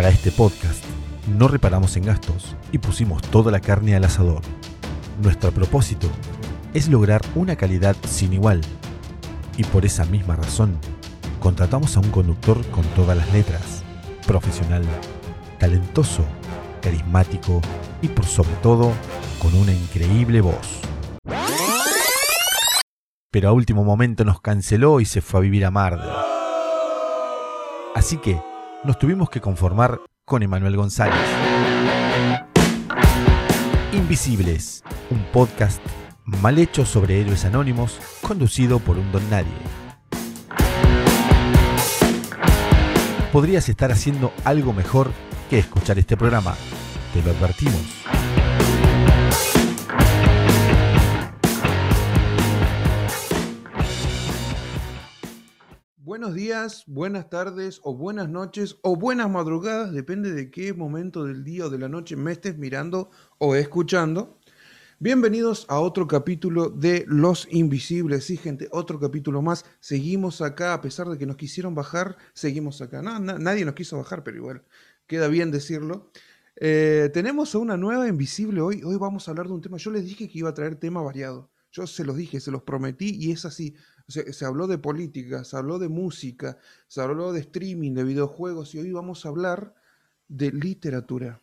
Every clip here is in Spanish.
Para este podcast no reparamos en gastos y pusimos toda la carne al asador. Nuestro propósito es lograr una calidad sin igual. Y por esa misma razón, contratamos a un conductor con todas las letras, profesional, talentoso, carismático y por sobre todo con una increíble voz. Pero a último momento nos canceló y se fue a vivir a Mar. Así que nos tuvimos que conformar con Emanuel González. Invisibles, un podcast mal hecho sobre héroes anónimos, conducido por un don nadie. Podrías estar haciendo algo mejor que escuchar este programa, te lo advertimos. Buenos días, buenas tardes o buenas noches o buenas madrugadas, depende de qué momento del día o de la noche me estés mirando o escuchando. Bienvenidos a otro capítulo de Los Invisibles. Sí, gente, otro capítulo más. Seguimos acá, a pesar de que nos quisieron bajar, seguimos acá. Nadie nos quiso bajar, pero igual, queda bien decirlo. Eh, tenemos a una nueva Invisible hoy. Hoy vamos a hablar de un tema. Yo les dije que iba a traer tema variado. Yo se los dije, se los prometí y es así. Se, habló de política, se habló de música, se habló de streaming, de videojuegos y hoy vamos a hablar de literatura,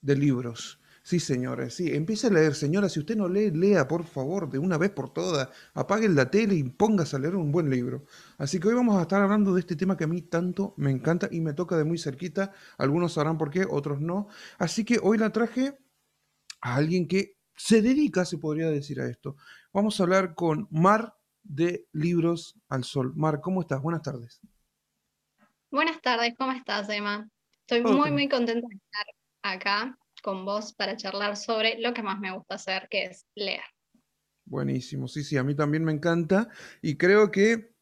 de libros. Sí, señores, sí. Empiece a leer, señora. Si usted no lee, lea, por favor, de una vez por todas. Apague la tele y póngase a leer un buen libro. Así que hoy vamos a estar hablando de este tema que a mí tanto me encanta y me toca de muy cerquita. Algunos sabrán por qué, otros no. Así que hoy la traje a alguien que se dedica, se podría decir, a esto. Vamos a hablar con Mar de Libros al Sol. Mar, ¿cómo estás? Buenas tardes. Buenas tardes, ¿cómo estás, Emma? Estoy muy, muy contenta de estar acá con vos para charlar sobre lo que más me gusta hacer, que es leer. Buenísimo, sí, sí, a mí también me encanta y creo que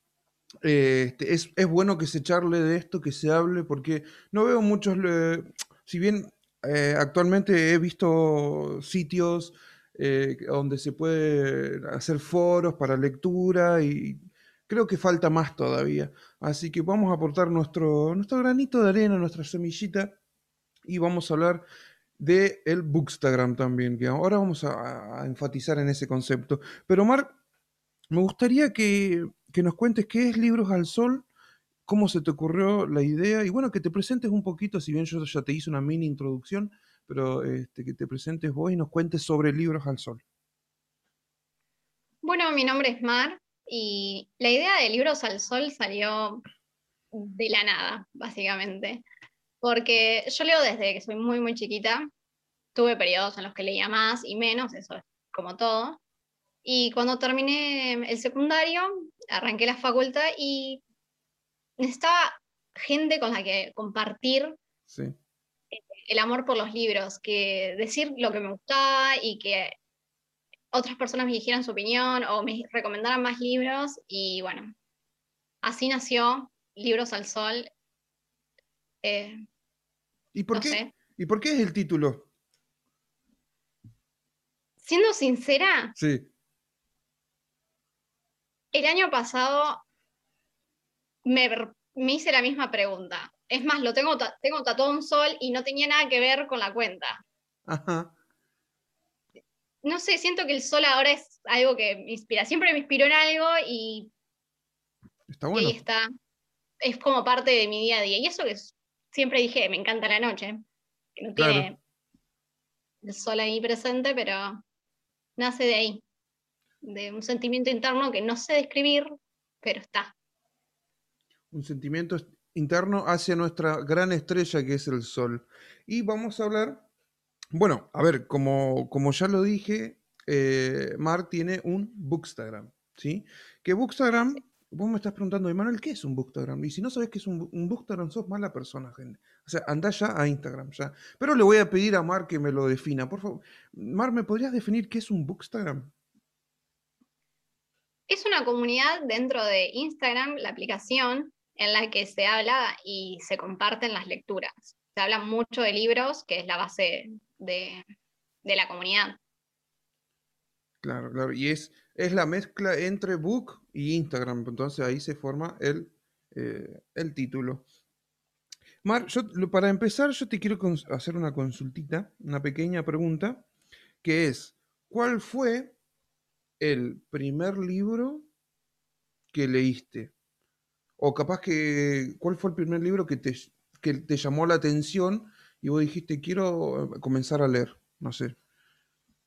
eh, este, es, bueno que se charle de esto, que se hable, porque no veo muchos, si bien eh, actualmente he visto sitios eh, donde se puede hacer foros para lectura y creo que falta más todavía. Así que vamos a aportar nuestro, nuestro granito de arena, nuestra semillita y vamos a hablar de el Bookstagram también, que ahora vamos a, enfatizar en ese concepto. Pero Marc, me gustaría que, que, nos cuentes qué es Libros al Sol, cómo se te ocurrió la idea y bueno, que te presentes un poquito, si bien yo ya te hice una mini introducción, pero este, que te presentes vos y nos cuentes sobre Libros al Sol. Bueno, mi nombre es Mar y la idea de Libros al Sol salió de la nada, básicamente. Porque yo leo desde que soy muy, muy chiquita. Tuve periodos en los que leía más y menos, eso es como todo. Y cuando terminé el secundario, arranqué la facultad y necesitaba gente con la que compartir sí el amor por los libros, que decir lo que me gustaba y que otras personas me dijeran su opinión o me recomendaran más libros y bueno, así nació Libros al Sol. Eh, ¿Y, por qué, ¿Y por qué es el título? Siendo sincera, sí. el año pasado me, me hice la misma pregunta. Es más, lo tengo, tengo tatuado un sol y no tenía nada que ver con la cuenta. Ajá. No sé, siento que el sol ahora es algo que me inspira. Siempre me inspiró en algo y, está bueno. ahí está. Es como parte de mi día a día. Y eso que siempre dije, me encanta la noche. Que no tiene el sol ahí presente, pero nace de ahí. De un sentimiento interno que no sé describir, pero está. Un sentimiento interno hacia nuestra gran estrella que es el Sol. Y vamos a hablar, bueno, a ver, como, como ya lo dije, eh, Mar tiene un Bookstagram, ¿sí? Que Bookstagram, vos me estás preguntando, Emanuel, ¿qué es un Bookstagram? Y si no sabes qué es un, Bookstagram, sos mala persona, gente. O sea, anda ya a Instagram, ya. Pero le voy a pedir a Mar que me lo defina. Por favor, Mar, ¿me podrías definir qué es un Bookstagram? Es una comunidad dentro de Instagram, la aplicación, en la que se habla y se comparten las lecturas. Se habla mucho de libros, que es la base de, la comunidad. Claro, claro. Y es, es la mezcla entre book y Instagram. Entonces ahí se forma el, eh, el título. Mar, yo, para empezar, yo te quiero hacer una consultita, una pequeña pregunta, que es, ¿cuál fue el primer libro que leíste? O capaz que, ¿cuál fue el primer libro que te, que te llamó la atención y vos dijiste, quiero eh, comenzar a leer? No sé.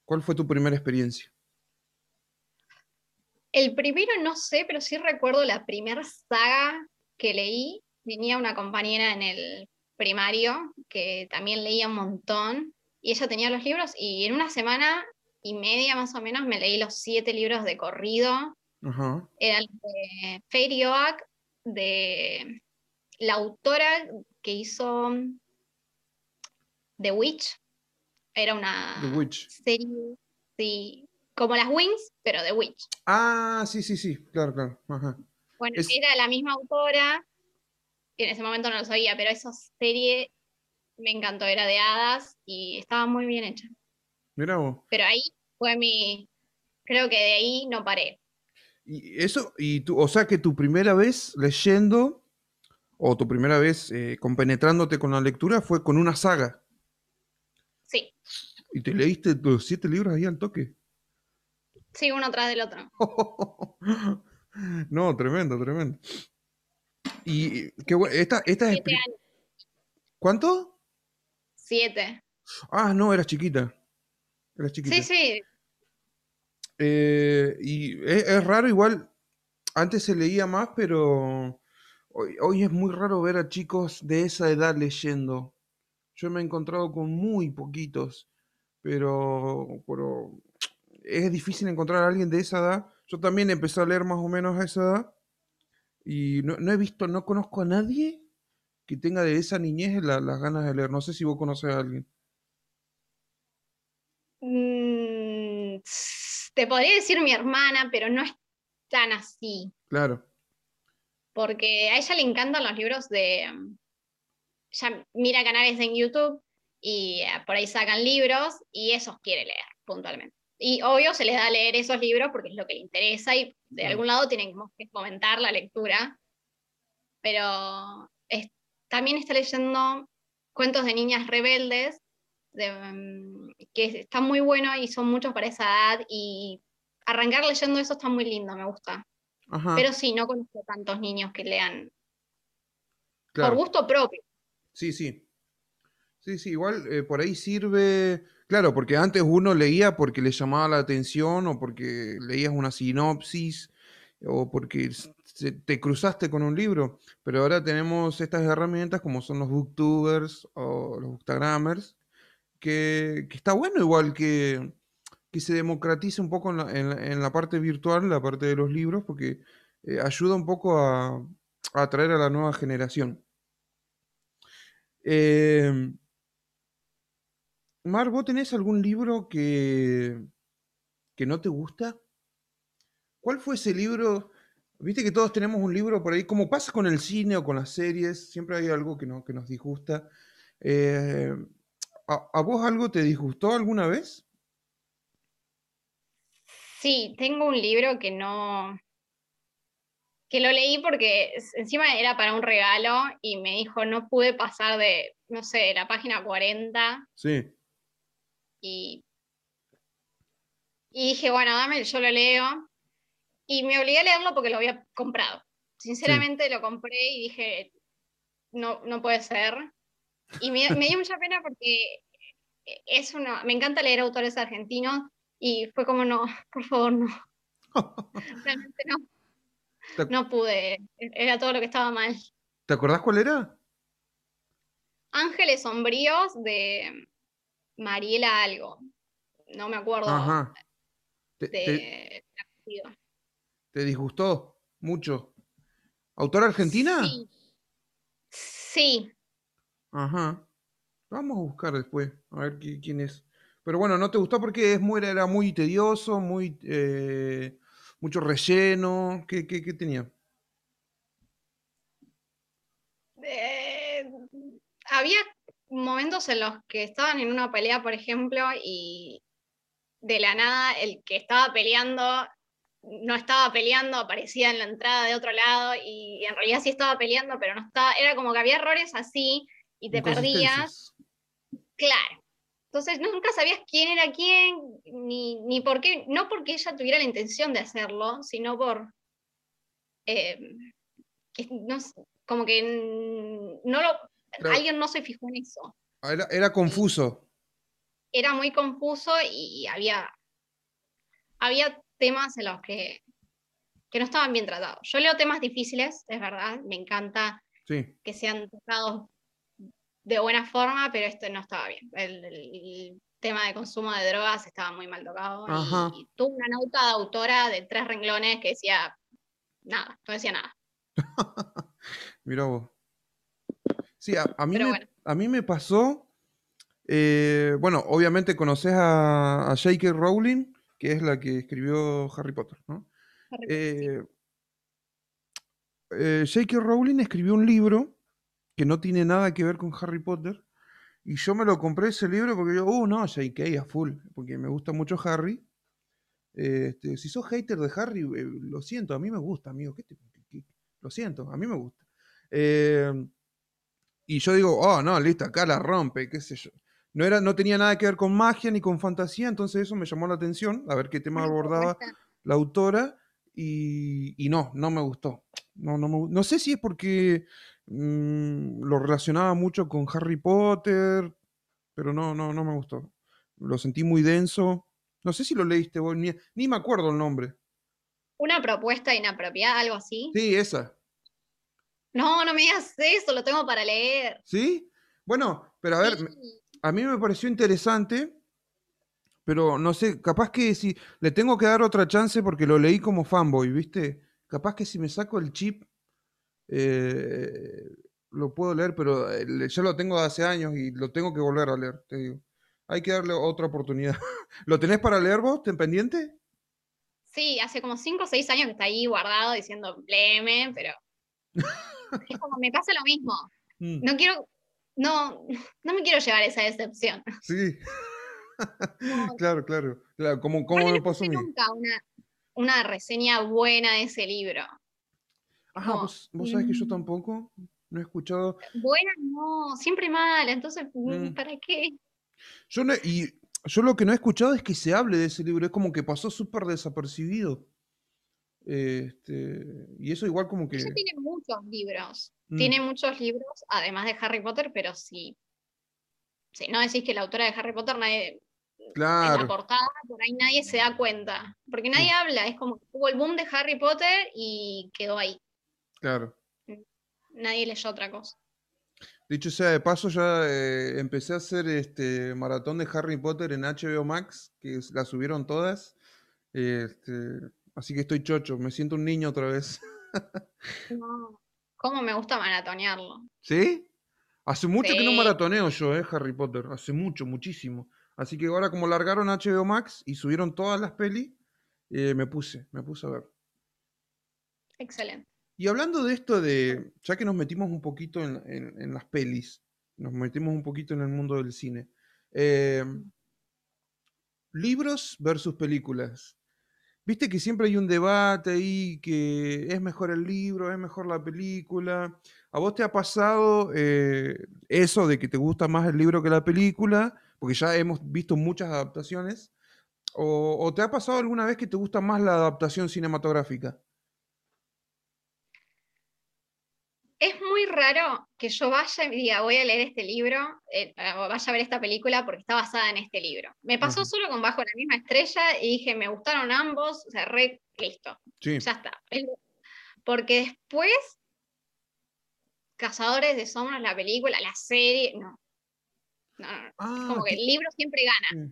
¿Cuál fue tu primera experiencia? El primero no sé, pero sí recuerdo la primera saga que leí. Tenía una compañera en el primario que también leía un montón y ella tenía los libros y en una semana y media más o menos me leí los siete libros de corrido. Era el de Fairy Oak, de la autora que hizo The Witch. Era una The Witch. serie, sí, como las Wings, pero The Witch. Ah, sí, sí, sí, claro, claro. Ajá. Bueno, Es- era la misma autora, que en ese momento no lo sabía, pero esa serie me encantó, era de hadas y estaba muy bien hecha. Mira vos. Pero ahí fue mi, creo que de ahí no paré. Y eso, y tú, o sea que tu primera vez leyendo, o tu primera vez eh, compenetrándote con la lectura fue con una saga. Sí, Y te leíste los siete libros ahí al toque. sí, uno tras del otro. No, tremendo, tremendo. Y qué bueno, esta, esta es... Años, ¿Cuánto? siete. Ah, no, eras chiquita. Eras chiquita. Sí, sí, Eh, y es, raro, igual, antes se leía más, pero hoy, hoy es muy raro ver a chicos de esa edad leyendo. Yo me he encontrado con muy poquitos, pero, pero es difícil encontrar a alguien de esa edad. Yo también empecé a leer más o menos a esa edad y no, no he visto, no conozco a nadie que tenga de esa niñez la- las ganas de leer. No sé si vos conoces a alguien. Mm, te podría decir mi hermana, pero no es tan así. Claro, porque a ella le encantan los libros de... mm, Ella mira canales en YouTube y eh, por ahí sacan libros y esos quiere leer puntualmente. Y obvio se les da a leer esos libros porque es lo que le interesa y de algún lado tienen que fomentar la lectura. Pero es- también está leyendo cuentos de niñas rebeldes de, mm, que están muy buenos y son muchos para esa edad y arrancar leyendo eso está muy lindo, me gusta. ajá, Pero sí, no conozco tantos niños que lean claro. por gusto propio. Sí, sí. Sí, sí, igual eh, por ahí sirve, claro, porque antes uno leía porque le llamaba la atención o porque leías una sinopsis o porque te cruzaste con un libro, pero ahora tenemos estas herramientas como son los booktubers o los bookstagrammers, que, está bueno igual que, que se democratice un poco en la, en la- parte virtual, la parte de los libros, porque eh, ayuda un poco a, a atraer a la nueva generación. Eh, Mar, ¿vos tenés algún libro que, que no te gusta? ¿Cuál fue ese libro? Viste que todos tenemos un libro por ahí, como pasa con el cine o con las series, siempre hay algo que, no, que nos disgusta. Eh, ¿a, a vos algo te disgustó alguna vez? Sí, tengo un libro que no, que lo leí porque encima era para un regalo y me dijo no pude pasar de, no sé, la página 40 Sí, y, y dije, bueno, dame, yo lo leo y me obligué a leerlo porque lo había comprado. Sinceramente lo compré y dije, no, no puede ser. Y me, me dio mucha pena porque es una, me encanta leer autores argentinos y fue como, no, por favor, no. Realmente no. ¿Te, No pude, era todo lo que estaba mal. te acordás cuál era? Ángeles Sombríos de Mariela Algo. No me acuerdo Ajá. ¿Te, de te disgustó mucho? ¿Autora argentina? Sí. Sí, Ajá. Vamos a buscar después, a ver qui- quién es. Pero bueno, no te gustó porque es muy, era muy tedioso, muy eh, mucho relleno. ¿Qué, qué- qué tenía? Eh, había momentos en los que estaban en una pelea, por ejemplo, y de la nada el que estaba peleando no estaba peleando, aparecía en la entrada de otro lado y en realidad sí estaba peleando, pero no estaba, era como que había errores así y te perdías. Claro. Entonces nunca sabías quién era quién, ni, ni por qué, no porque ella tuviera la intención de hacerlo, sino por, eh, no, como que no lo, alguien no se fijó en eso. Ah, era, confuso. Era muy confuso y había, había temas en los que, que no estaban bien tratados. Yo leo temas difíciles, es verdad, me encanta que sean tocados de buena forma, pero esto no estaba bien. El, tema de consumo de drogas estaba muy mal tocado. Y, tuve una nota de autora de tres renglones que decía nada, no decía nada. Mira vos. Sí, a, mí, me, a mí me pasó. Eh, bueno, obviamente conoces a, a J.K. Rowling, que es la que escribió Harry Potter, ¿no? Eh, eh, J.K. Rowling escribió un libro que no tiene nada que ver con Harry Potter. Y yo me lo compré ese libro porque yo, uh, no, J.K. a full, porque me gusta mucho Harry. Este, si sos hater de Harry, lo siento, a mí me gusta, amigo. Lo siento, a mí me gusta. Y yo digo, oh, no, listo, acá la rompe, qué sé yo. No, era, no tenía nada que ver con magia ni con fantasía, entonces eso me llamó la atención, a ver qué tema abordaba la autora, y, no, no me gustó. No, no, no sé si es porque mm, lo relacionaba mucho con Harry Potter, pero no, no, no me gustó. Lo sentí muy denso. No sé si lo leíste vos, ni, ni me acuerdo el nombre. Una propuesta inapropiada, algo así. Sí, esa. No, no me digas eso, lo tengo para leer. ¿Sí? Bueno, pero a ver, a mí me pareció interesante, pero no sé, capaz que si le tengo que dar otra chance porque lo leí como fanboy, ¿viste? Capaz que si me saco el chip, eh, lo puedo leer, pero eh, ya lo tengo de hace años y lo tengo que volver a leer, te digo. Hay que darle otra oportunidad. ¿Lo tenés para leer vos? ¿Ten pendiente? Sí, hace como 5 o 6 años que está ahí guardado diciendo léeme, pero es como me pasa lo mismo. Mm. No quiero, no, no me quiero llevar esa decepción. Sí. claro, claro, claro. Como, como me pasó a mí. nunca una, una, reseña buena de ese libro. Ajá, vos, vos sabés que yo mm. tampoco no he escuchado. Buena no, siempre mal, entonces, mm. ¿para qué? Yo y yo lo que no he escuchado es que se hable de ese libro, es como que pasó súper desapercibido. Este, y eso igual como que... tiene muchos libros. Mm. Tiene muchos libros, además de Harry Potter, pero si, si no decís que la autora de Harry Potter, nadie... Claro. En la portada, por ahí nadie se da cuenta. Porque nadie habla, es como que tuvo el boom de Harry Potter y quedó ahí. Claro. Nadie leyó otra cosa. Dicho sea de paso, ya eh, empecé a hacer este maratón de Harry Potter en HBO Max, que la subieron todas. Este, Así que estoy chocho, me siento un niño otra vez. no. ¿Cómo me gusta maratonearlo? ¿Sí? Hace mucho que no maratoneo yo, eh, Harry Potter. Hace mucho, muchísimo. Así que ahora como largaron HBO Max y subieron todas las pelis, eh, me puse, me puse a ver. Excelente. Y hablando de esto de, ya que nos metimos un poquito en, las pelis, nos metimos un poquito en el mundo del cine. Eh, libros versus películas. Viste que siempre hay un debate ahí, que es mejor el libro, es mejor la película. ¿A vos te ha pasado eh, eso de que te gusta más el libro que la película? Porque ya hemos visto muchas adaptaciones. ¿O, te ha pasado alguna vez que te gusta más la adaptación cinematográfica? Es muy raro que yo vaya y diga, voy a leer este libro, eh, o vaya a ver esta película porque está basada en este libro. Me pasó solo con Bajo la misma estrella y dije, me gustaron ambos, o sea, re, listo. Ya está. Porque después, Cazadores de Sombras, la película, la serie, no. No, no, ah, como que el libro siempre gana.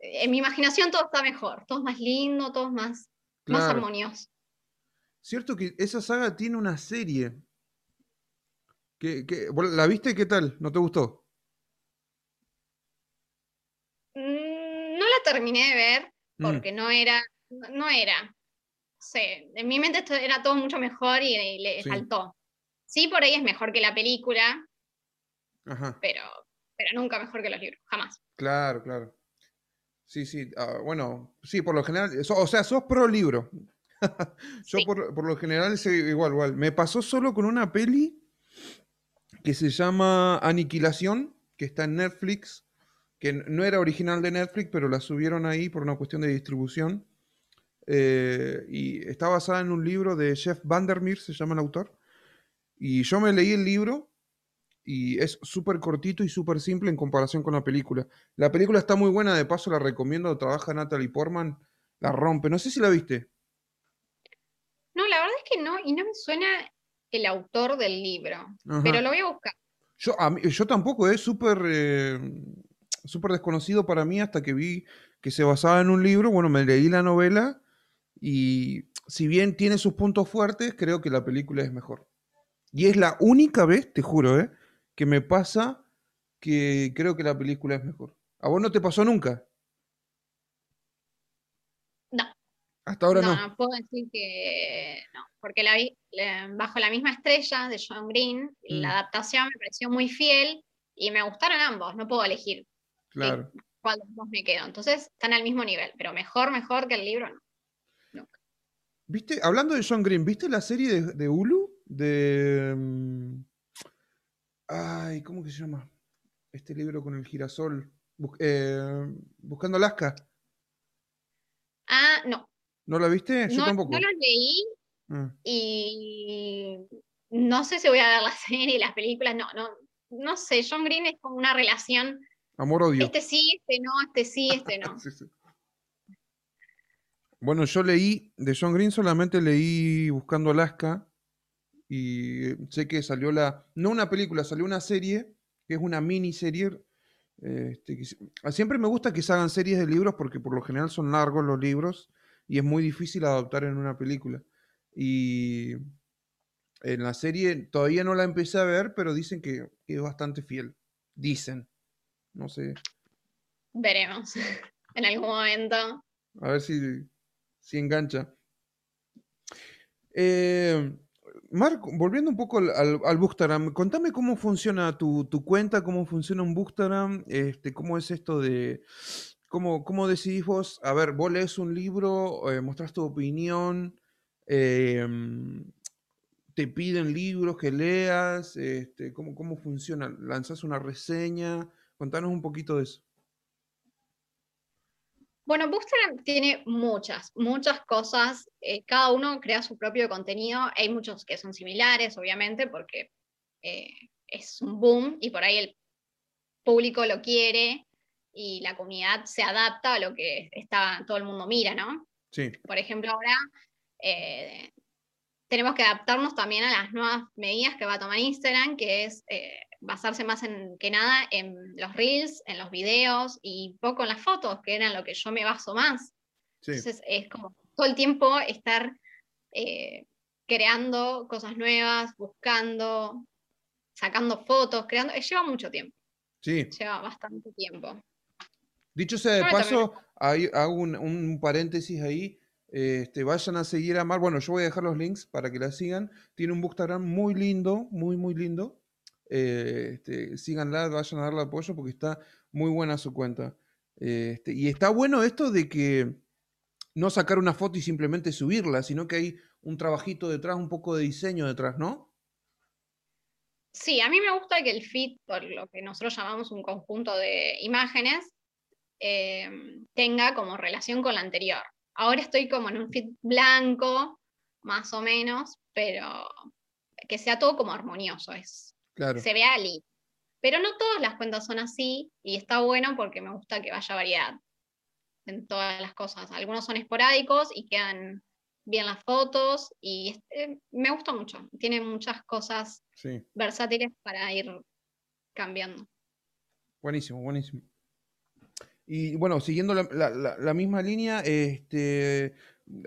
En mi imaginación todo está mejor, todo es más lindo, todo es más, más armonioso. Cierto que esa saga tiene una serie. ¿Qué, la viste? ¿Qué tal? ¿No te gustó? Mm, no la terminé de ver mm. porque no era, no era. Sí, en mi mente esto era todo mucho mejor y, le faltó. Sí, por ahí es mejor que la película, Pero, pero nunca mejor que los libros, jamás. Claro, claro. Sí, sí. ah, bueno, sí, por lo general. so- o sea, sos pro libro. Yo Sí. por, por lo general igual, igual. Me pasó solo con una peli que se llama Aniquilación, que está en Netflix, que no era original de Netflix, pero la subieron ahí por una cuestión de distribución. Eh, y está basada en un libro de Jeff Vandermeer, se llama el autor. Y yo me leí el libro y es súper cortito y súper simple en comparación con la película. La película está muy buena, de paso la recomiendo, trabaja Natalie Portman, la rompe. No sé si la viste. No, la verdad es que no, y no me suena el autor del libro, Ajá. pero lo voy a buscar. Yo, a mí- yo tampoco, es súper eh, súper desconocido para mí hasta que vi que se basaba en un libro. Bueno, me leí la novela y si bien tiene sus puntos fuertes, creo que la película es mejor. Y es la única vez, te juro, ¿eh? que me pasa que creo que la película es mejor. ¿A vos no te pasó nunca? No. Hasta ahora no, no. no puedo decir que no, porque la vi bajo la misma estrella de John Green, y Mm. la adaptación me pareció muy fiel y me gustaron ambos, no puedo elegir Claro. cuál de los dos me quedo. Entonces están al mismo nivel, pero mejor, mejor que el libro, no. ¿Viste? Hablando de John Green, ¿viste la serie de, de Hulu? De. mm, Ay, ¿cómo que se llama? Este libro con el girasol. Bus- eh, Buscando Alaska. Ah, no, ¿No la viste? Yo no, tampoco. no los leí Ah, y no sé si voy a ver la serie las películas, no, no, no sé, John Green es como una relación, Amor-odio. este sí, este no, este sí, este no. Sí, sí. Bueno, yo leí, de John Green solamente leí Buscando Alaska y sé que salió la, no una película, salió una serie, que es una miniserie. este, que siempre me gusta que se hagan series de libros porque por lo general son largos los libros y es muy difícil adaptar en una película. Y en la serie todavía no la empecé a ver, pero dicen que es bastante fiel. Dicen. No sé. Veremos en algún momento. A ver si, si engancha. Eh, Marco, volviendo un poco al, al, al Bookstagram, contame cómo funciona tu, tu cuenta, cómo funciona un Bookstagram, este, cómo es esto de, cómo, cómo decidís vos, a ver, vos lees un libro, eh, mostrás tu opinión, eh, te piden libros que leas, este, cómo, cómo funciona, lanzás una reseña, contanos un poquito de eso. Bueno, Bookstagram tiene muchas, muchas cosas. eh, cada uno crea su propio contenido. Hay muchos que son similares, obviamente, porque eh, es un boom y por ahí el público lo quiere y la comunidad se adapta a lo que está, todo el mundo mira, ¿no? Sí, Por ejemplo, ahora eh, tenemos que adaptarnos también a las nuevas medidas que va a tomar Instagram, que es eh, basarse más en, que nada en los reels, en los videos y poco en las fotos, que eran lo que yo me baso más. sí. Entonces es como todo el tiempo estar eh, creando cosas nuevas, buscando, sacando fotos, creando. eh, lleva mucho tiempo, Sí, lleva bastante tiempo. Dicho sea de paso, ahí hago un, un paréntesis ahí. Este, vayan a seguir a Mar. Bueno, yo voy a dejar los links para que la sigan. Tiene un Bookstagram muy lindo, muy, muy lindo. Eh, este, síganla, vayan a darle apoyo porque está muy buena su cuenta. Este, y está bueno esto de que no sacar una foto y simplemente subirla, sino que hay un trabajito detrás, un poco de diseño detrás, ¿no? Sí, a mí me gusta que el feed, por lo que nosotros llamamos un conjunto de imágenes, eh, tenga como relación con la anterior. Ahora estoy como en un feed blanco, más o menos, pero que sea todo como armonioso, es, Claro. se vea lindo. Pero no todas las cuentas son así y está bueno porque me gusta que vaya variedad en todas las cosas. Algunos son esporádicos y quedan bien las fotos y este, me gusta mucho. Tiene muchas cosas Sí, versátiles para ir cambiando. buenísimo, buenísimo. Y bueno, siguiendo la, la- misma línea, este,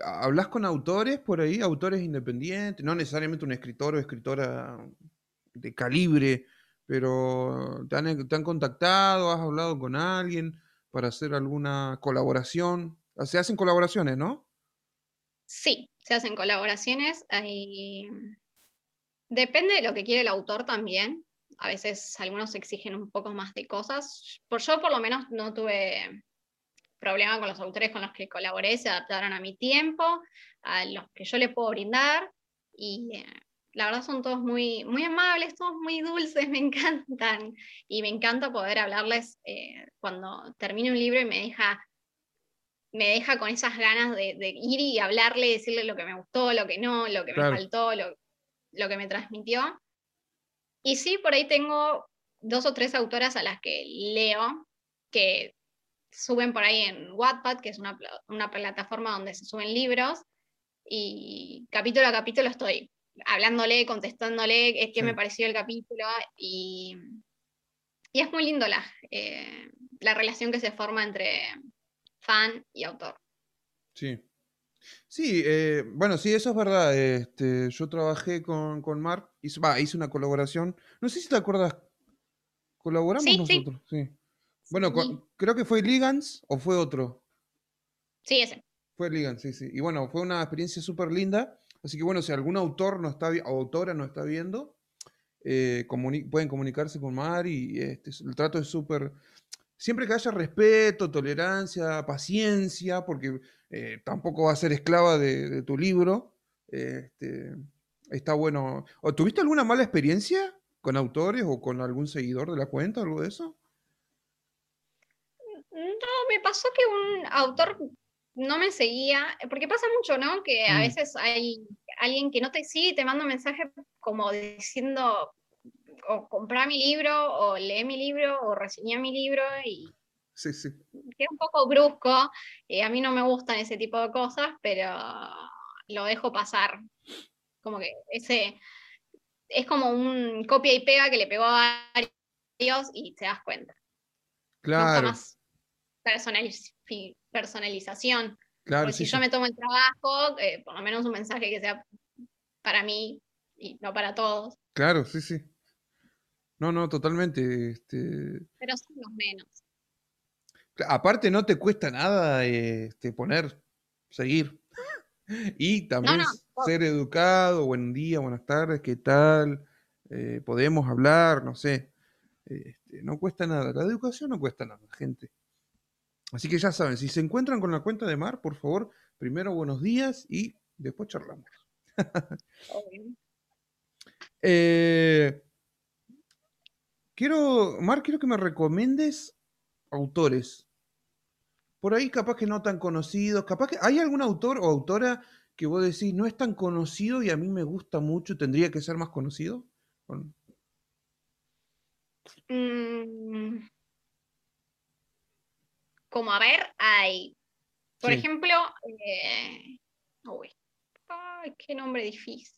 ¿hablas con autores por ahí? Autores independientes, no necesariamente un escritor o escritora de calibre, pero ¿te han, te han contactado? ¿Has hablado con alguien para hacer alguna colaboración? Se hacen colaboraciones, ¿no? Sí, se hacen colaboraciones. hay- Depende de lo que quiere el autor también. A veces algunos exigen un poco más de cosas. Por yo por lo menos no tuve problema con los autores con los que colaboré, se adaptaron a mi tiempo, a los que yo les puedo brindar, y eh, la verdad son todos muy, muy amables, todos muy dulces, me encantan, y me encanta poder hablarles eh, cuando termine un libro y me deja me deja con esas ganas de, ir y hablarle, decirle lo que me gustó, lo que no, lo que me faltó, lo, lo que me transmitió. Y sí, por ahí tengo dos o tres autoras a las que leo, que suben por ahí en Wattpad, que es una, una plataforma donde se suben libros, y capítulo a capítulo estoy hablándole, contestándole, es que me pareció el capítulo, y, y es muy lindo la, eh, la relación que se forma entre fan y autor. Sí. Sí, eh, bueno, sí, eso es verdad. Este, yo trabajé con, con Mark, hice, hice una colaboración. No sé si te acuerdas, colaboramos nosotros. Sí. Bueno, creo que fue Ligans o fue otro. Sí, ese. Fue Ligans, sí, sí. Y bueno, fue una experiencia súper linda. Así que bueno, si algún autor no está o autora no está viendo, eh, pueden comunicarse con Mar y este, el trato es súper siempre que haya respeto, tolerancia, paciencia, porque eh, tampoco va a ser esclava de, tu libro, este, está bueno. ¿O ¿Tuviste alguna mala experiencia con autores o con algún seguidor de la cuenta, algo de eso? No, me pasó que un autor no me seguía, porque pasa mucho, ¿no? Que a mm. veces hay alguien que no te sigue y te manda un mensaje como diciendo, o comprar mi libro, o lee mi libro, o reseñar mi libro, y sí, sí. es un poco brusco. a mí no me gustan ese tipo de cosas, pero lo dejo pasar. Como que ese es como un copia y pega que le pegó a varios y te das cuenta. Claro. más personalización. Claro, si yo me tomo el trabajo, eh, por lo menos un mensaje que sea para mí y no para todos. Claro, sí, sí. No, no, totalmente. Este... Pero son los menos. Aparte, no te cuesta nada este, poner, seguir. y también ser educado, buen día, buenas tardes, ¿qué tal? Eh, podemos hablar, no sé. Este, no cuesta nada. La educación no cuesta nada, gente. Así que ya saben, si se encuentran con la cuenta de Mar, por favor, primero buenos días y después charlamos. eh, Quiero, Mar, quiero que me recomiendes autores. Por ahí capaz que no tan conocidos, capaz que hay algún autor o autora que vos decís no es tan conocido y a mí me gusta mucho, tendría que ser más conocido. Mm. como a ver, hay, por ejemplo, eh, uy, ay, qué nombre difícil.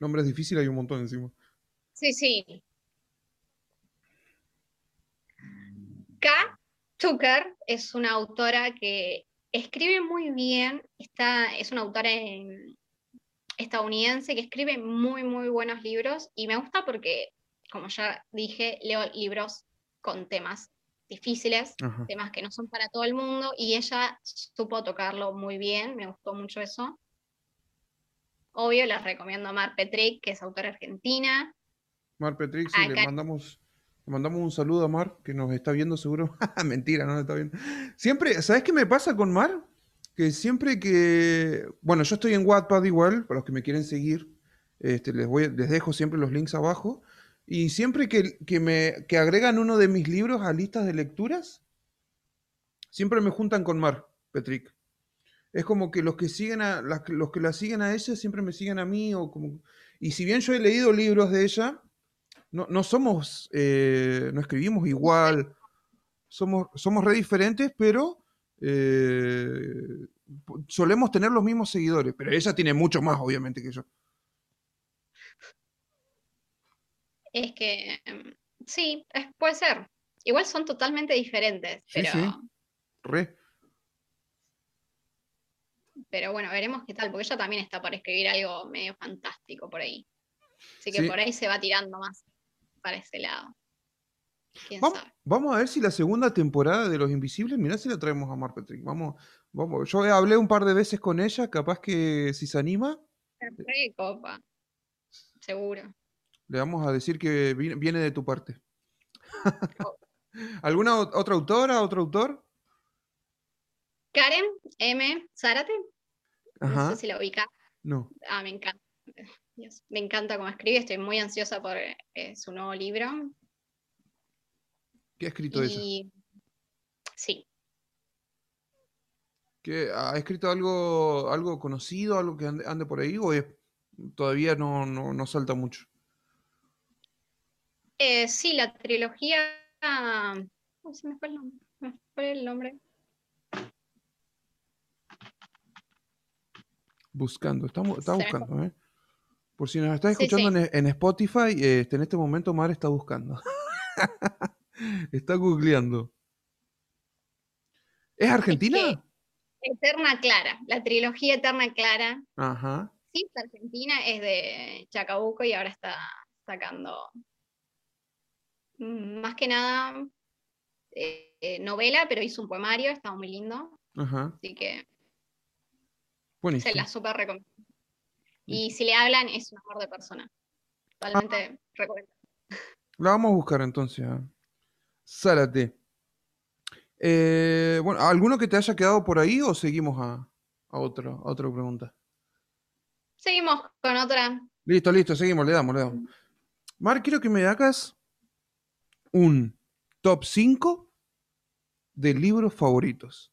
Nombres difíciles hay un montón encima. Sí, sí. K. Tucker es una autora que escribe muy bien, está, es una autora estadounidense que escribe muy, muy buenos libros y me gusta porque, como ya dije, leo libros con temas difíciles, temas que no son para todo el mundo y ella supo tocarlo muy bien, me gustó mucho eso. Obvio, les recomiendo a Mar Petrick, que es autora argentina. Mar Petrick, sí, le mandamos le mandamos un saludo a Mar, que nos está viendo seguro. Mentira, no nos está viendo. Siempre, ¿sabes qué me pasa con Mar? Que siempre que. Bueno, yo estoy en Wattpad igual, para los que me quieren seguir. Este, les, voy, les dejo siempre los links abajo. Y siempre que, me, que agregan uno de mis libros a listas de lecturas, siempre me juntan con Mar, Petrick. Es como que los que siguen a los que la siguen a ella siempre me siguen a mí. O como, y si bien yo he leído libros de ella, no, somos, eh, no escribimos igual, somos, somos re diferentes, pero eh, solemos tener los mismos seguidores, pero ella tiene mucho más, obviamente, que yo. Es que, em, sí, puede ser. Igual son totalmente diferentes, pero... Sí, Re. Pero bueno, veremos qué tal, porque ella también está para escribir algo medio fantástico por ahí. Así que por ahí se va tirando más para ese lado. vamos, a ver si la segunda temporada de Los Invisibles, mirá si la traemos a Mar Patrick. Vamos, vamos. Yo hablé un par de veces con ella, capaz que si se anima. copa. Seguro. Le vamos a decir que viene de tu parte. ¿Alguna otra autora, otro autor? Karen M. Zárate. No Ajá. sé si la ubica. No. Ah, me encanta. Dios, me encanta cómo escribe. Estoy muy ansiosa por eh, su nuevo libro. ¿Qué ha escrito ella? Y sí, ¿Qué, ¿Ha escrito algo, algo conocido, algo que ande, ande por ahí o es- todavía no, no, no salta mucho? Eh, sí, la trilogía. Uy, se me fue el nombre. me fue el nombre. Buscando, está, está buscando, ¿eh? Por si nos está Sí, escuchando sí. En, en Spotify, este, en este momento Mar está buscando. está googleando. ¿Es argentina? Eterna Clara, la trilogía Eterna Clara. Ajá. Sí, es argentina, es de Chacabuco y ahora está sacando mm, más que nada eh, eh, novela, pero hizo un poemario, estaba muy lindo, Ajá. así que se Buenísimo. la súper recomiendo. Y si le hablan, es un amor de persona. Totalmente recomiendo. La vamos a buscar entonces. a Zárate. Eh, bueno, ¿alguno que te haya quedado por ahí o seguimos a, a, otra, a otra pregunta? Seguimos con otra. Listo, listo, seguimos, le damos, le damos. Mar, quiero que me hagas un top 5 de libros favoritos.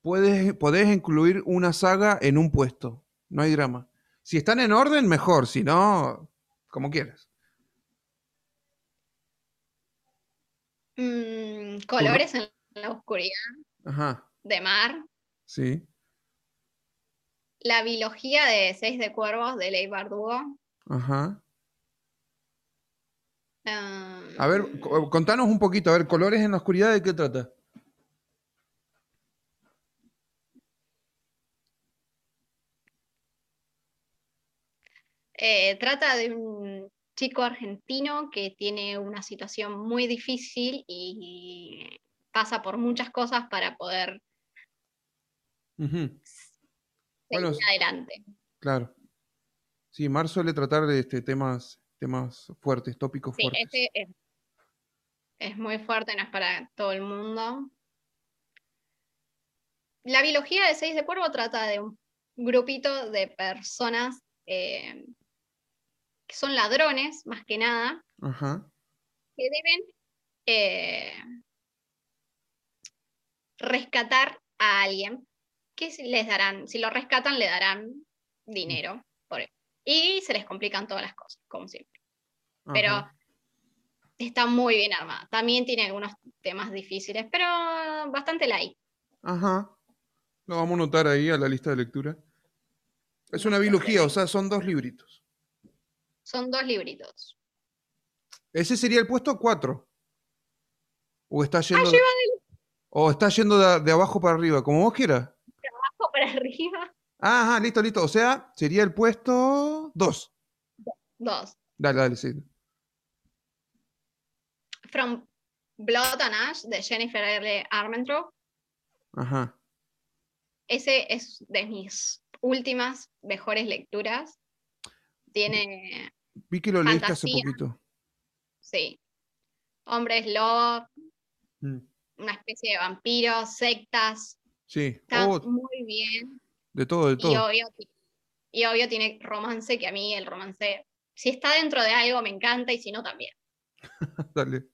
Puedes, podés incluir una saga en un puesto, no hay drama. Si están en orden, mejor, si no, como quieras. Mm, colores en la oscuridad Ajá, de mar. sí. La biología de Seis de Cuervos de Ley Bardugo. Ajá. Ah, A ver, co- contanos un poquito, a ver, colores en la oscuridad, ¿de qué trata? Eh, trata de un chico argentino que tiene una situación muy difícil y pasa por muchas cosas para poder seguir adelante. claro. Sí, Mar suele tratar de este, temas, temas fuertes, tópicos Sí, fuertes. este es, es muy fuerte, no es para todo el mundo. La biología de Seis de Cuervo trata de un grupito de personas eh, que son ladrones, más que nada, Ajá. que deben eh, rescatar a alguien que si les darán, si lo rescatan, le darán dinero por él. Y se les complican todas las cosas, como siempre. Pero está muy bien armada. También tiene algunos temas difíciles, pero bastante light. Ajá. Lo vamos a anotar ahí a la lista de lectura. Es una biología, o sea, son dos libritos. Son dos libritos. Ese sería el puesto 4. O está yendo, Ah, iba o está yendo de, de abajo para arriba, como vos quieras. de abajo para arriba. Ajá, listo, listo. O sea, sería el puesto 2. Dos. Dale, dale, sí. From Blood and Ash de Jennifer L. Armentrout. Ajá. Ese es de mis últimas mejores lecturas. Tiene, Vi que lo leíste hace poquito. sí, hombres lobo, Mm, una especie de vampiros, sectas. Sí. Está Oh, muy bien. de todo, de Y todo. obvio, y obvio tiene romance, que a mí el romance, si está dentro de algo, me encanta y si no, también. Dale.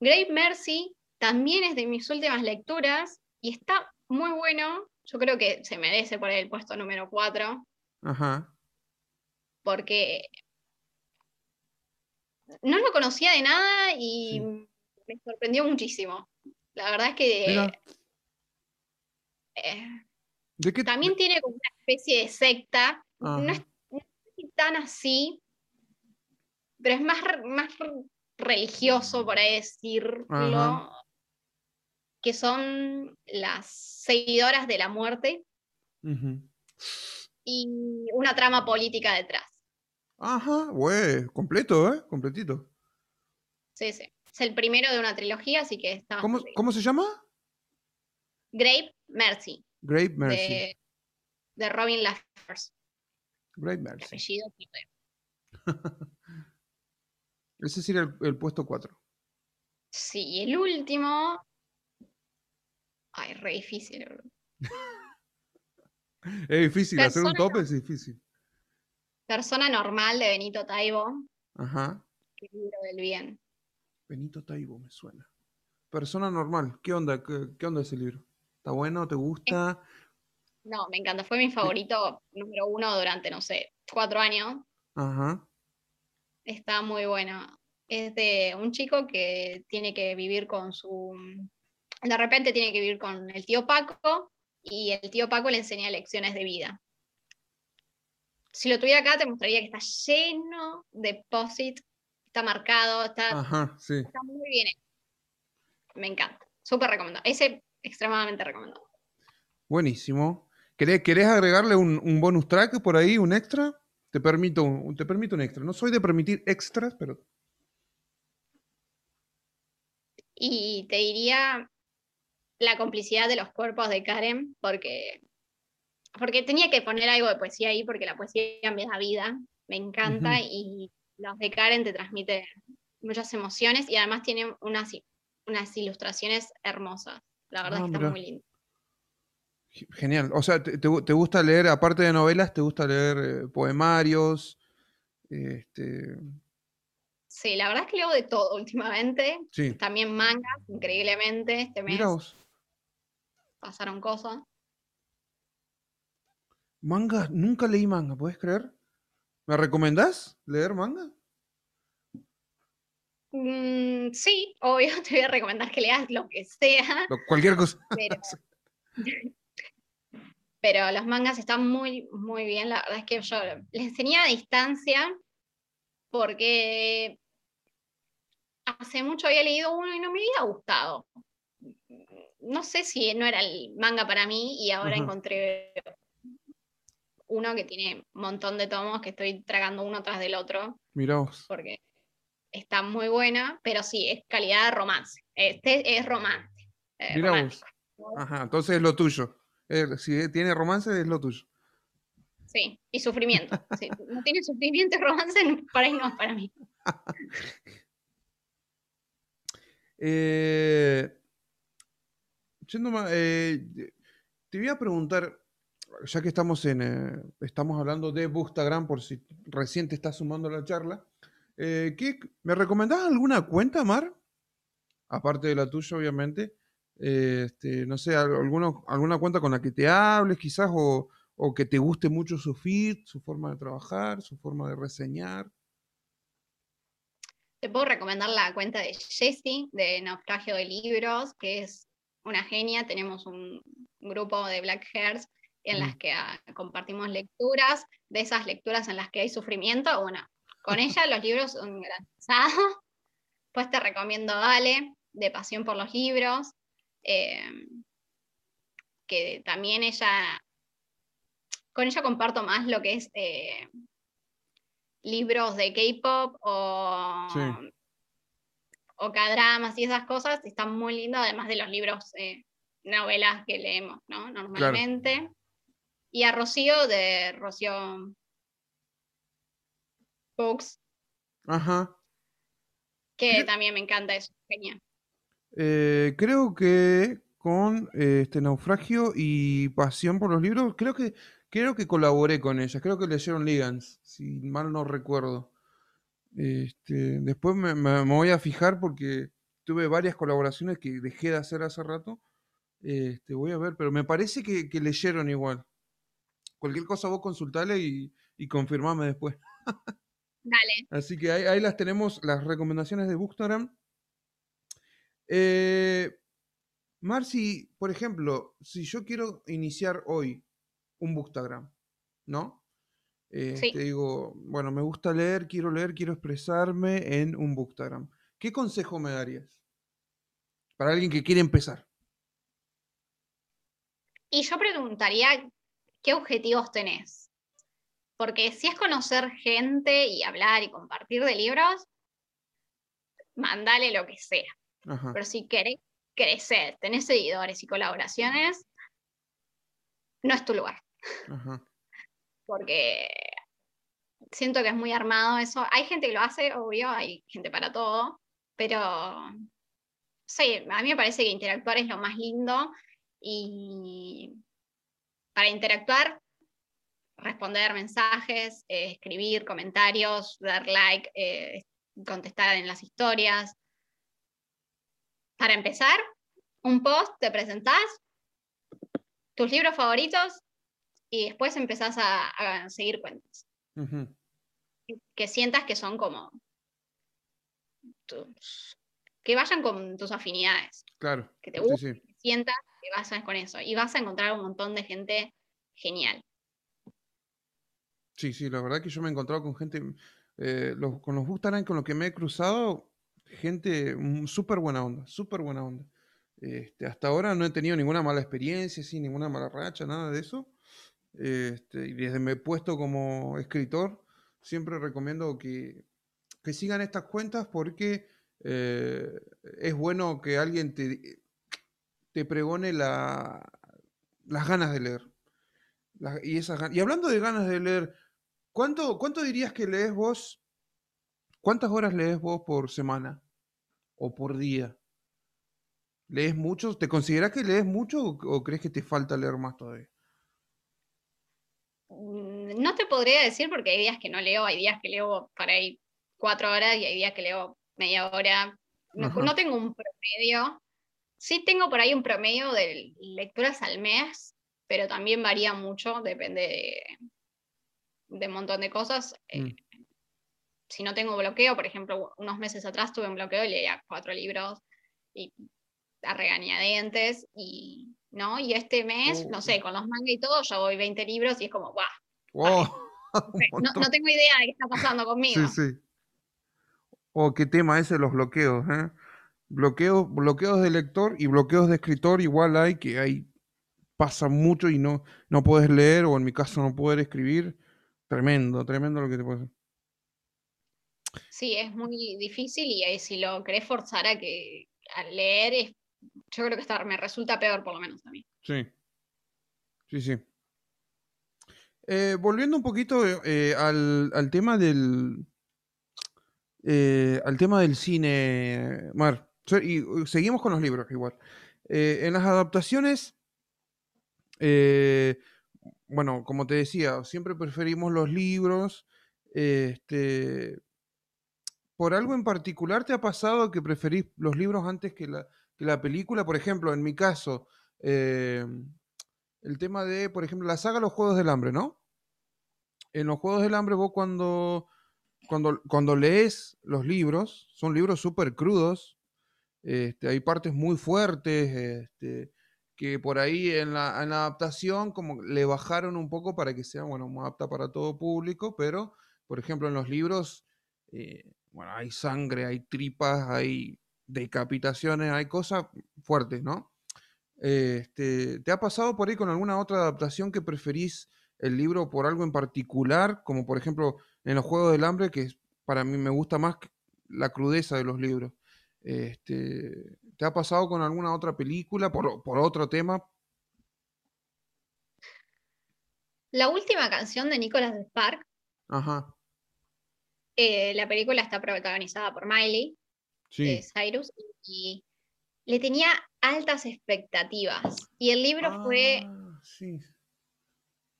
Great Mercy también es de mis últimas lecturas y está muy bueno. Yo creo que se merece por el puesto número 4 Ajá. porque no lo conocía de nada y Sí. me sorprendió muchísimo. La verdad es que eh, ¿de qué? también tiene como una especie de secta. Ajá. No es, tan así, pero es más, más re- religioso, por ahí decirlo, Ajá. que son las seguidoras de la muerte Ujú. Y una trama política detrás. Ajá, güey, completo, ¿eh? Completito. Sí, sí. Es el primero de una trilogía, así que está ¿Cómo, se llama? Grape Mercy, Great Mercy. de, de Robin Laffers. Great El Mercy. apellido, Ese sería el, el puesto 4. Sí, y el último Ay, re difícil. bro. Es difícil, hacer un tope es difícil. Persona normal de Benito Taibo, Ajá. el libro del bien. Benito Taibo me suena. Persona normal, ¿qué onda? ¿Qué, qué onda ese libro? ¿Está bueno? ¿Te gusta? No, me encanta. Fue mi favorito número uno durante, no sé, cuatro años. Ajá. Está muy bueno. Es de un chico que tiene que vivir con su... De repente tiene que vivir con el tío Paco y el tío Paco le enseña lecciones de vida. Si lo tuviera acá, te mostraría que está lleno de post está marcado, está, Ajá, sí. está muy bien. Me encanta. Súper recomendado. Ese extremadamente recomendado. Buenísimo. ¿Querés, querés agregarle un, un bonus track por ahí, un extra? Te permito, un- te permito un extra. No soy de permitir extras, pero Y te diría la complicidad de los cuerpos de Karen, porque, porque tenía que poner algo de poesía ahí, porque la poesía me da vida, me encanta, y los de Karen te transmiten muchas emociones y además tienen unas, unas ilustraciones hermosas. La verdad Ah, es que está muy lindo. Ge- Genial. O sea, te, te gu- te gusta leer, aparte de novelas, te gusta leer eh, poemarios. Este, Sí, la verdad es que leo de todo últimamente. sí. También mangas, increíblemente. Este mes. Pasaron cosas. Manga, nunca leí manga, ¿puedes creer? ¿Me recomendás leer manga? Mm, sí, obvio, te voy a recomendar que leas lo que sea. Lo- cualquier cosa. pero, pero los mangas están muy, muy bien. La verdad es que yo les enseñé a distancia porque hace mucho había leído uno y no me había gustado. No sé si no era el manga para mí y ahora encontré uno que tiene un montón de tomos que estoy tragando uno tras del otro Mira vos. porque está muy buena, pero sí, es calidad de romance. Este es romance. eh, Mira vos. Ajá, entonces es lo tuyo. Eh, si tiene romance, es lo tuyo. Sí, y sufrimiento. Si no tiene sufrimiento y romance, para ahí no es para mí. Eh, yendo ma- eh, te voy a preguntar, ya que estamos en eh, estamos hablando de Bookstagram, por si recién te estás sumando a la charla, eh, ¿qué- ¿me recomendás alguna cuenta, Mar? Aparte de la tuya, obviamente. Este, no sé, al- alguno- alguna cuenta con la que te hables, quizás, o, o que te guste mucho su feed, su forma de trabajar, su forma de reseñar. Te puedo recomendar la cuenta de Jessie, de Naufragio de Libros, que es una genia. Tenemos un grupo de Black Hairs en las Mm. que ah, compartimos lecturas, de esas lecturas en las que hay sufrimiento. Bueno, con ella los libros son garantizados. Pues te recomiendo Ale, de Pasión por los Libros, eh, que también ella, con ella comparto más lo que es eh, libros de K-pop o, Sí. O K-dramas y esas cosas, están muy lindos, además de los libros, eh, novelas que leemos, ¿no? Normalmente. Y a Rocío de Rocío Books, Ajá. que también me encanta eso, genial. Eh, creo que con eh, este naufragio y pasión por los libros, creo que creo que colaboré con ellas, creo que leyeron Ligans, si mal no recuerdo. Este, después me, me- me voy a fijar porque tuve varias colaboraciones que dejé de hacer hace rato. Este, voy a ver, pero me parece que, que leyeron igual. Cualquier cosa vos consultale y, y confirmame después. Dale, Así que ahí, ahí las tenemos, las recomendaciones de Bookstagram. Eh, Marci, por ejemplo, si yo quiero iniciar hoy un Bookstagram, ¿no? Eh, Sí. Te digo, bueno, me gusta leer, quiero leer, quiero expresarme en un Bookstagram. ¿Qué consejo me darías? Para alguien que quiere empezar. Y yo preguntaría, ¿qué objetivos tenés? Porque si es conocer gente y hablar y compartir de libros, mandale lo que sea. Ajá. Pero si querés crecer, tenés seguidores y colaboraciones, no es tu lugar. Ajá. Porque siento que es muy armado eso. Hay gente que lo hace, obvio, hay gente para todo, pero sí, a mí me parece que interactuar es lo más lindo Y para interactuar, responder mensajes, eh, escribir comentarios, dar like, eh, contestar en las historias. Para empezar, un post, te presentás, tus libros favoritos y después empezás a, seguir cuentas. Que sientas que son como que vayan con tus afinidades. Claro. Que te guste, que sientas que vas con eso. Y vas a encontrar un montón de gente genial. Sí, sí, la verdad que yo me he encontrado con gente, eh, con los Bustaran con los que me he cruzado, gente mm, súper buena onda, súper buena onda. Este, hasta ahora no he tenido ninguna mala experiencia, sí, ninguna mala racha, nada de eso. Este, y desde he puesto como escritor, siempre recomiendo que, que sigan estas cuentas porque eh, es bueno que alguien te, te pregone la, las ganas de leer. y, esas, y hablando de ganas de leer, ¿cuánto, ¿cuánto dirías que lees vos? ¿Cuántas horas lees vos por semana o por día? ¿Lees mucho? ¿Te consideras que lees mucho o, crees que te falta leer más todavía? Mm, no te podría decir porque hay días que no leo, hay días que leo para ahí cuatro horas y hay días que leo media hora. No, tengo un promedio. Sí tengo por ahí un promedio de lecturas al mes, pero también varía mucho, depende de, un montón de cosas. Eh, mm. si no tengo bloqueo, por ejemplo, unos meses atrás tuve un bloqueo y leía cuatro libros y a regañadientes y, ¿no? Y este mes, no sé, uh. con los manga y todo, ya voy 20 libros y es como, ¡guau! no, tengo idea de qué está pasando conmigo. Sí, sí. Oh, qué tema ese los bloqueos, ¿eh? Bloqueos, bloqueos de lector y bloqueos de escritor igual hay, que hay, pasa mucho y no, no puedes leer, o en mi caso no poder escribir. Tremendo, tremendo lo que te puede Sí, es muy difícil y si lo querés forzar a que a leer es yo creo que me resulta peor, por lo menos a mí. Sí. Sí, sí. Eh, volviendo un poquito eh, al, tema del. Eh, al tema del cine, Mar. Y uh, seguimos con los libros igual. en las adaptaciones. bueno, como te decía, siempre preferimos los libros. Este, ¿Por algo en particular te ha pasado que preferís los libros antes que la, la película, por ejemplo, en mi caso, eh, el tema de, por ejemplo, la saga Los Juegos del Hambre, ¿no? En los Juegos del Hambre vos cuando, cuando, cuando lees los libros, son libros súper crudos, este, hay partes muy fuertes, este, que por ahí en la, adaptación como le bajaron un poco para que sea, bueno, más apta para todo público, pero, por ejemplo, en los libros, eh, bueno, hay sangre, hay tripas, hay decapitaciones, hay cosas fuertes, ¿no? Este, ¿Te ha pasado por ahí con alguna otra adaptación que preferís el libro por algo en particular? Como por ejemplo en los Juegos del Hambre, que para mí me gusta más la crudeza de los libros. Este, ¿Te ha pasado con alguna otra película por, otro tema? La última canción de Nicolas Spark. Ajá. Eh, la película está protagonizada por Miley sí. Cyrus, y le tenía altas expectativas. Y el libro fue ah,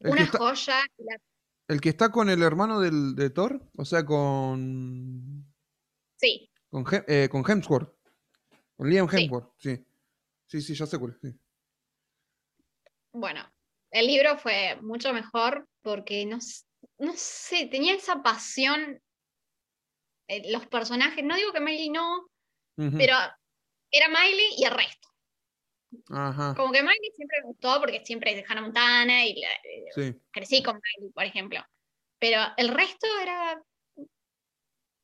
una joya. ¿El que está con el hermano del, de Thor? O sea, con. Sí. Con, eh, con Hemsworth. Con Liam Hemsworth, sí. Sí, sí, ya sé cuál sí. Bueno, el libro fue mucho mejor porque no, no sé, tenía esa pasión los personajes, no digo que Miley no, pero era Miley y el resto. Como que Miley siempre me gustó porque siempre es de Hannah Montana y eh, crecí con Miley, por ejemplo. Pero el resto era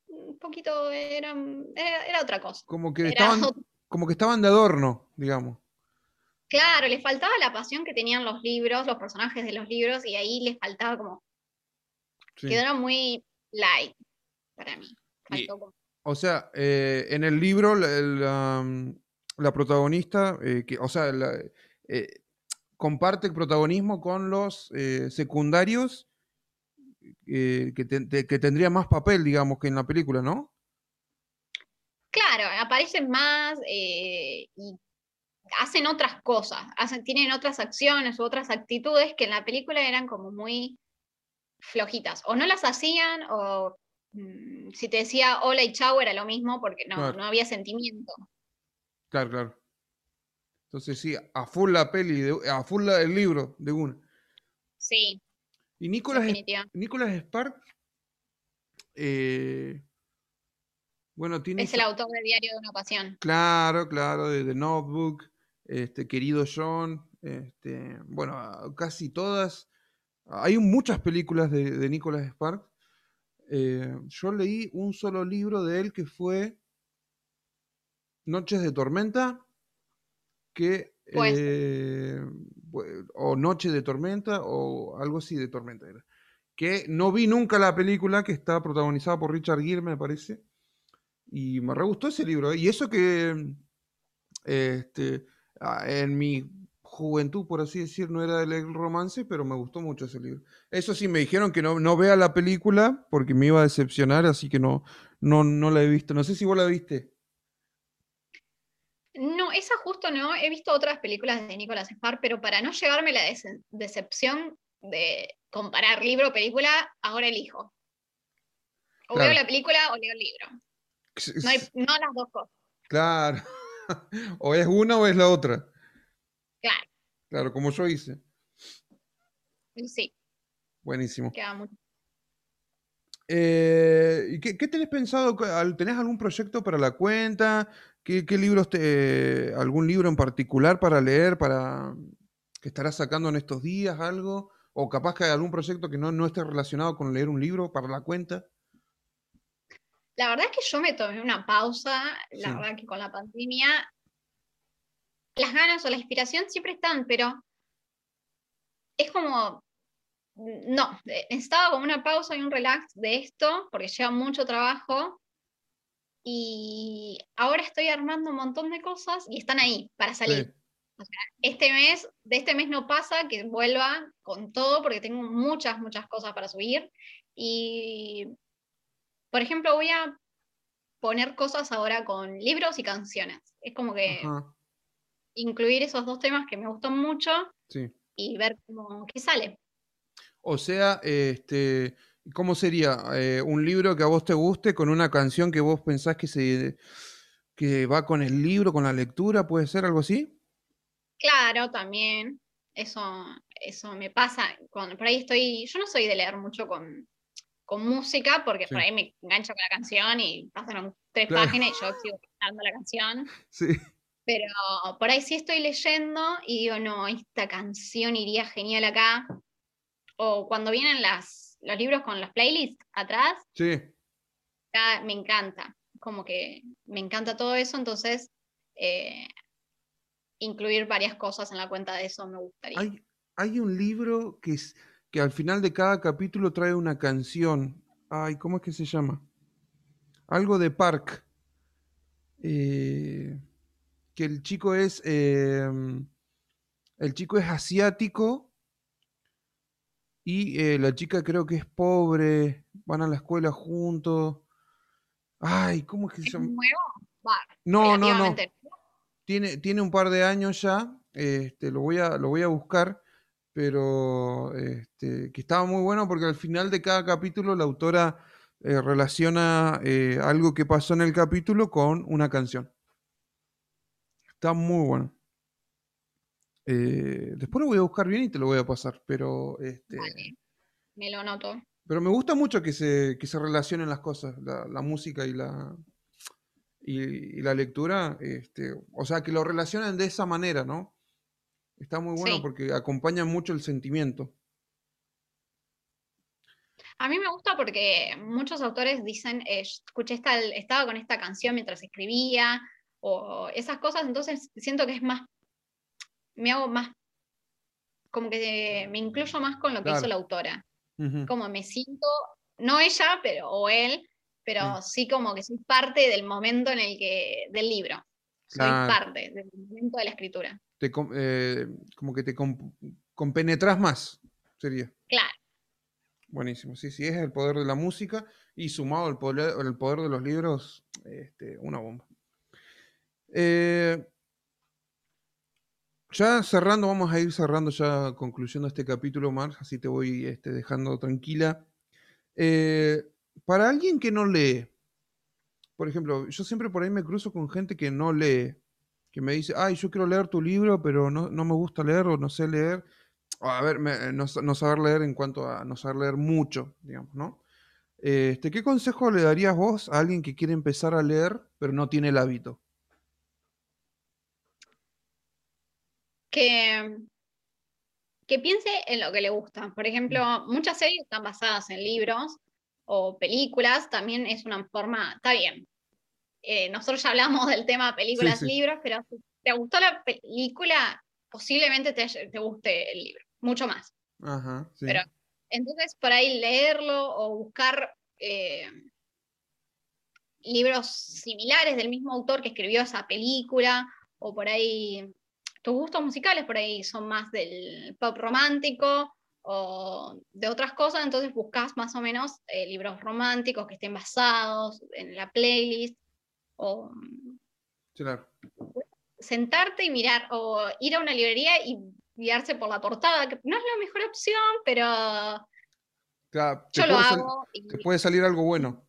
un poquito, era, era, otra cosa. Como que, estaban, como que estaban de adorno, digamos. Claro, les faltaba la pasión que tenían los libros, los personajes de los libros, y ahí les faltaba como. Quedaron muy light para mí o sea, eh, en el libro la, protagonista, eh, que, o sea, eh, comparte el protagonismo con los secundarios que, que, tendría más papel, digamos, que en la película, ¿no? Claro, aparecen más y hacen otras cosas, hacen, tienen otras acciones u otras actitudes que en la película eran como muy flojitas. O no las hacían, o si te decía hola y chau era lo mismo porque no, no había sentimiento. Claro, claro. Entonces sí, a full la peli, a full el libro de una. Sí. Y Nicolás, Nicolás Spark, eh, bueno, tiene... Es el autor de Diario de una Pasión. Claro, claro, de The Notebook, este, querido John, este, bueno, casi todas. Hay muchas películas de, de Nicholas Sparks. Eh, yo leí un solo libro de él que fue Noches de Tormenta, que... Eh, o Noche de Tormenta, o algo así de Tormenta Que no vi nunca la película, que está protagonizada por Richard Gere, me parece. Y me re gustó ese libro. Y eso que este, en mi juventud, por así decir, no era del romance, pero me gustó mucho ese libro. Eso sí, me dijeron que no, no vea la película porque me iba a decepcionar, así que no, no, no la he visto. No sé si vos la viste. No, esa justo no. He visto otras películas de Nicolas Spark, pero para no llevarme la decepción de comparar libro película, ahora elijo. O veo la película o leo el libro. No, hay, no las dos cosas. Claro. o es una o es la otra. Claro. Claro, como yo hice. Sí. Buenísimo. Queda mucho. Eh, ¿qué, tenés pensado? ¿Tenés algún proyecto para la cuenta? ¿Qué, libros te, algún libro en particular para leer, para que estarás sacando en estos días, algo? O capaz que hay algún proyecto que no, no esté relacionado con leer un libro para la cuenta. La verdad es que yo me tomé una pausa, la verdad que con la pandemia las ganas o la inspiración siempre están, pero es como, no, necesitaba como una pausa y un relax de esto, porque lleva mucho trabajo, y ahora estoy armando un montón de cosas y están ahí para salir. este mes, de este mes no pasa que vuelva con todo porque tengo muchas, muchas cosas para subir. Y por ejemplo, voy a poner cosas ahora con libros y canciones. Es como que incluir esos dos temas que me gustan mucho y ver cómo qué sale. O sea, este, ¿cómo sería? Eh, un libro que a vos te guste con una canción que vos pensás que se que va con el libro, con la lectura, ¿puede ser algo así? Claro, también. Eso, eso me pasa. Cuando, por ahí estoy. Yo no soy de leer mucho con, con música, porque por ahí me engancho con la canción y pasan tres páginas y yo sigo cantando la canción. Sí. Pero por ahí sí estoy leyendo y digo, no, esta canción iría genial acá. O cuando vienen las, los libros con las playlists atrás. Sí. me encanta. Como que me encanta todo eso, entonces eh, incluir varias cosas en la cuenta de eso me gustaría. Hay, hay un libro que es que al final de cada capítulo trae una canción. Ay, ¿cómo es que se llama? Algo de Park. Eh, que el chico es. Em, el chico es asiático. Y eh, la chica creo que es pobre. Van a la escuela juntos. Ay, ¿cómo es que se llama? no, no, no. Tiene, tiene un par de años ya. Este, lo, voy a, lo voy a buscar pero este, que estaba muy bueno porque al final de cada capítulo la autora eh, relaciona eh, algo que pasó en el capítulo con una canción. Está muy bueno. Eh, después lo voy a buscar bien y te lo voy a pasar, pero... Este, me lo noto. Pero me gusta mucho que se, que se relacionen las cosas, la, música y la, y, la lectura, este, o sea, que lo relacionen de esa manera, ¿no? Está muy bueno porque acompaña mucho el sentimiento. A mí me gusta porque muchos autores dicen, eh, escuché esta, estaba con esta canción mientras escribía, o esas cosas, entonces siento que es más, me hago más, como que me incluyo más con lo que hizo la autora. Como me siento, no ella, pero, o él, pero sí como que soy parte del momento en el que, del libro. Soy parte del momento de la escritura te, eh, como que te compenetras más, sería. Claro. Buenísimo, sí, sí, es el poder de la música y sumado al poder, el poder de los libros, este, una bomba. Eh, ya cerrando, vamos a ir cerrando ya concluyendo este capítulo, Mar, así te voy este, dejando tranquila. Eh, para alguien que no lee, por ejemplo, yo siempre por ahí me cruzo con gente que no lee, que me dice, ay, yo quiero leer tu libro, pero no, me gusta leer o no sé leer. A ver, no, saber leer en cuanto a no saber leer mucho, digamos, ¿no? Este, ¿Qué consejo le darías vos a alguien que quiere empezar a leer, pero no tiene el hábito? Que, que piense en lo que le gusta. Por ejemplo, muchas series están basadas en libros o películas, también es una forma, está bien. Eh, nosotros ya hablamos del tema películas, libros, pero si te gustó la película, posiblemente te, te guste el libro, mucho más. Ajá, Pero entonces, por ahí leerlo o buscar eh, libros similares del mismo autor que escribió esa película, o por ahí tus gustos musicales por ahí son más del pop romántico o de otras cosas, entonces buscas más o menos eh, libros románticos que estén basados en la playlist o sentarte y mirar o ir a una librería y guiarse por la portada, que no es la mejor opción, pero yo lo hago. te puede salir algo bueno.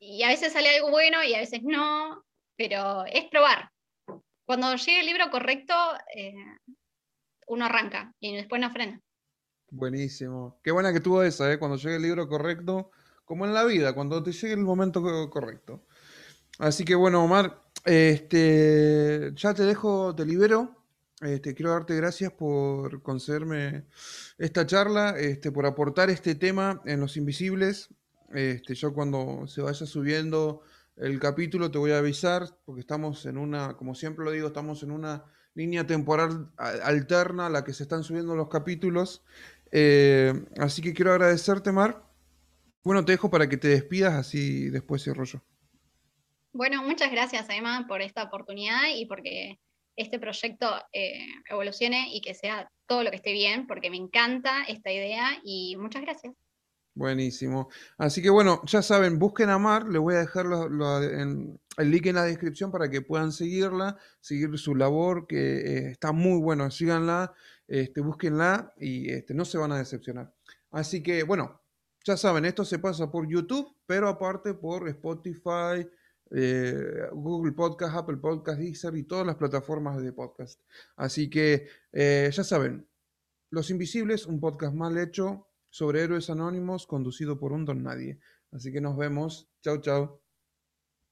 Y a veces sale algo bueno y a veces no, pero es probar cuando llegue el libro correcto, eh, uno arranca y después no frena. Buenísimo. Qué buena que tuvo esa, ¿eh? Cuando llegue el libro correcto, como en la vida, cuando te llegue el momento correcto. Así que bueno, Omar, este, ya te dejo, te libero. Este, quiero darte gracias por concederme esta charla, este, por aportar este tema en Los Invisibles. Este, yo cuando se vaya subiendo el capítulo, te voy a avisar, porque estamos en una, como siempre lo digo, estamos en una línea temporal alterna a la que se están subiendo los capítulos. Eh, así que quiero agradecerte, Mar. Bueno, te dejo para que te despidas, así después cierro yo. Bueno, muchas gracias, Emma, por esta oportunidad y porque este proyecto eh, evolucione y que sea todo lo que esté bien, porque me encanta esta idea y muchas gracias. Buenísimo. Así que bueno, ya saben, busquen a Mar, les voy a dejar el link en la descripción para que puedan seguirla, seguir su labor, que eh, está muy bueno, síganla, este, búsquenla y este, no se van a decepcionar. Así que bueno, ya saben, esto se pasa por YouTube, pero aparte por Spotify, eh, Google Podcast, Apple Podcast, Deezer y todas las plataformas de podcast. Así que eh, ya saben, Los Invisibles, un podcast mal hecho sobre Héroes Anónimos conducido por un don nadie. Así que nos vemos. Chao, chao.